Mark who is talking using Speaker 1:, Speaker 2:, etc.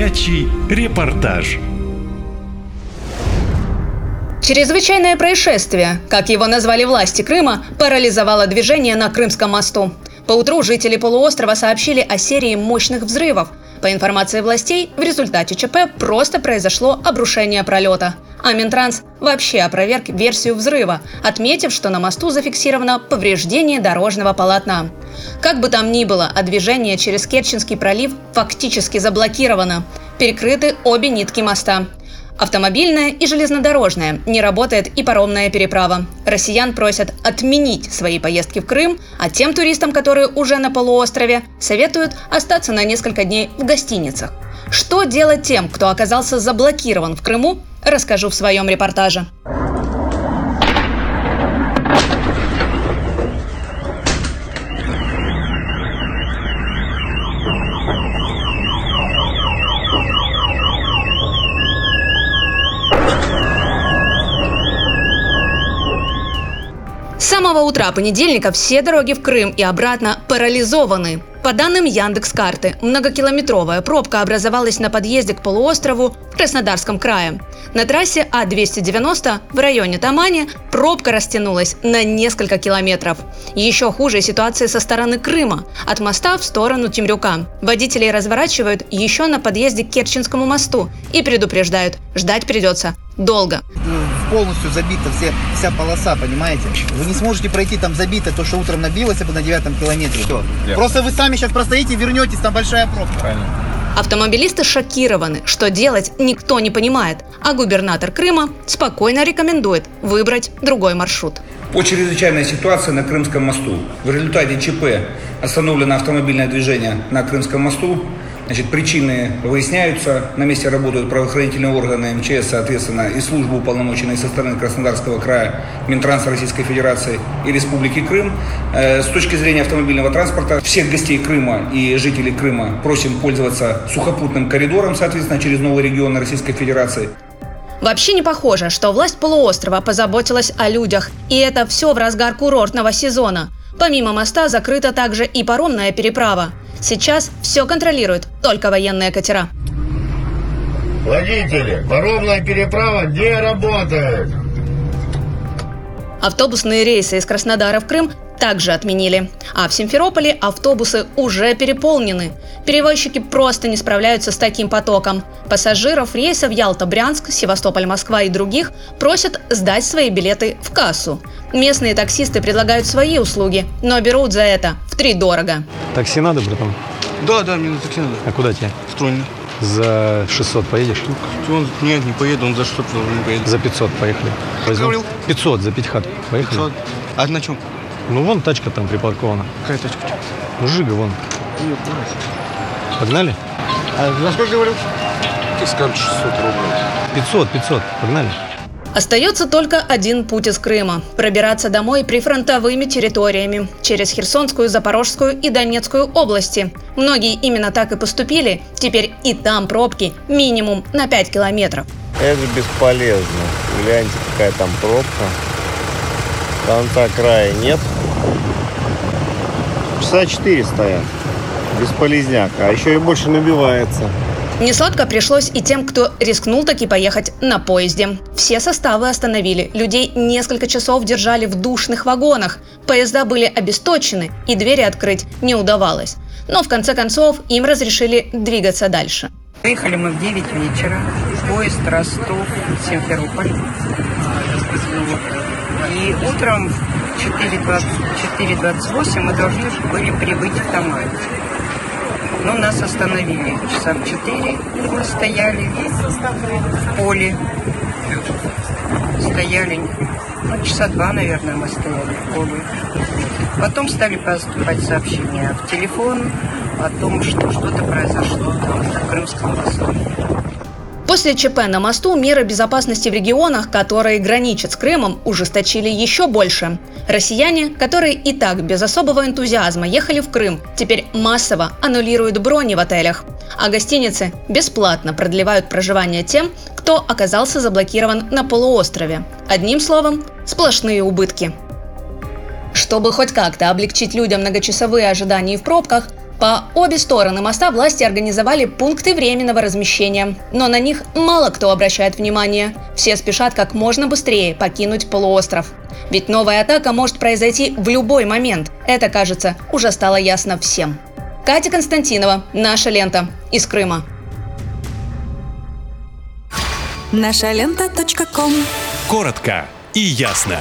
Speaker 1: Горячий репортаж.
Speaker 2: Чрезвычайное происшествие, как его назвали власти Крыма, парализовало движение на Крымском мосту. Поутру жители полуострова сообщили о серии мощных взрывов. По информации властей, в результате ЧП просто произошло обрушение пролета. А Минтранс вообще опроверг версию взрыва, отметив, что на мосту зафиксировано повреждение дорожного полотна. Как бы там ни было, а движение через Керченский пролив фактически заблокировано. Перекрыты обе нитки моста. Автомобильная и железнодорожная, не работает и паромная переправа. Россиян просят отменить свои поездки в Крым, а тем туристам, которые уже на полуострове, советуют остаться на несколько дней в гостиницах. Что делать тем, кто оказался заблокирован в Крыму, расскажу в своем репортаже. С самого утра понедельника все дороги в Крым и обратно парализованы. По данным Яндекс Карты, многокилометровая пробка образовалась на подъезде к полуострову в Краснодарском крае. На трассе А290 в районе Тамани пробка растянулась на несколько километров. Еще хуже ситуация со стороны Крыма, от моста в сторону Темрюка. Водителей разворачивают еще на подъезде к Керченскому мосту и предупреждают, ждать придется долго.
Speaker 3: Полностью забита все, вся полоса, понимаете? Вы не сможете пройти там забито то, что утром набилось бы на девятом километре. Все. Просто вы сами сейчас простоите, вернетесь, там большая пробка.
Speaker 4: Правильно.
Speaker 2: Автомобилисты шокированы, что делать никто не понимает, а губернатор Крыма спокойно рекомендует выбрать другой маршрут.
Speaker 4: По чрезвычайной ситуации на Крымском мосту. В результате ЧП остановлено автомобильное движение на Крымском мосту. Значит, причины выясняются. На месте работают правоохранительные органы МЧС, соответственно, и службы уполномоченные со стороны Краснодарского края, Минтранс Российской Федерации и Республики Крым. Э, С точки зрения автомобильного транспорта, всех гостей Крыма и жителей Крыма просим пользоваться сухопутным коридором, соответственно, через новый регион Российской Федерации.
Speaker 2: Вообще не похоже, что власть полуострова позаботилась о людях, и это все в разгар курортного сезона. Помимо моста закрыта также и паромная переправа. Сейчас все контролируют только военные катера.
Speaker 5: Водители, паромная переправа не работает.
Speaker 2: Автобусные рейсы из Краснодара в Крым также отменили. А в Симферополе автобусы уже переполнены. Перевозчики просто не справляются с таким потоком. Пассажиров рейсов Ялта-Брянск, Севастополь-Москва и других просят сдать свои билеты в кассу. Местные таксисты предлагают свои услуги, но берут за это в три дорого.
Speaker 6: Такси надо, братан?
Speaker 7: Да, да, мне на такси надо.
Speaker 6: А куда тебе?
Speaker 7: Стройно.
Speaker 6: За 600 поедешь?
Speaker 7: Он, нет, не поеду, он за что не поедет.
Speaker 6: За 500 поехали. Возьмем?
Speaker 7: говорил?
Speaker 6: 500 за 5 хат. Поехали?
Speaker 7: 500. А на чем?
Speaker 6: Ну, вон тачка там припаркована.
Speaker 7: Какая тачка?
Speaker 6: Ну, Жига вон. Погнали?
Speaker 7: А за сколько говорил?
Speaker 6: 500, 500. Погнали.
Speaker 2: Остается только один путь из Крыма – пробираться домой прифронтовыми территориями, через Херсонскую, Запорожскую и Донецкую области. Многие именно так и поступили, теперь и там пробки минимум на 5 километров.
Speaker 5: Это бесполезно. Гляньте, какая там пробка. Конца края нет. Часа 4 стоят. Бесполезняк. А еще и больше набивается.
Speaker 2: Несладко пришлось и тем, кто рискнул таки поехать на поезде. Все составы остановили, людей несколько часов держали в душных вагонах, поезда были обесточены и двери открыть не удавалось. Но в конце концов им разрешили двигаться дальше.
Speaker 8: Выехали мы в 9 вечера. Поезд Ростов, Симферополь. И утром в 4.20 4.28 мы должны были прибыть в Тамань. Но нас остановили. Часа в 4 мы стояли в поле. Стояли, ну, часа два, наверное, мы стояли в поле. Потом стали поступать сообщения в телефон о том, что что-то произошло там, на Крымском мосту.
Speaker 2: После ЧП на мосту меры безопасности в регионах, которые граничат с Крымом, ужесточили еще больше. Россияне, которые и так без особого энтузиазма ехали в Крым, теперь массово аннулируют брони в отелях. А гостиницы бесплатно продлевают проживание тем, кто оказался заблокирован на полуострове. Одним словом, сплошные убытки. Чтобы хоть как-то облегчить людям многочасовые ожидания в пробках, По обе стороны моста власти организовали пункты временного размещения, но на них мало кто обращает внимание. Все спешат как можно быстрее покинуть полуостров. Ведь новая атака может произойти в любой момент. Это, кажется, уже стало ясно всем. Катя Константинова, наша лента, из Крыма.
Speaker 9: Наша лента.ком
Speaker 1: Коротко и ясно.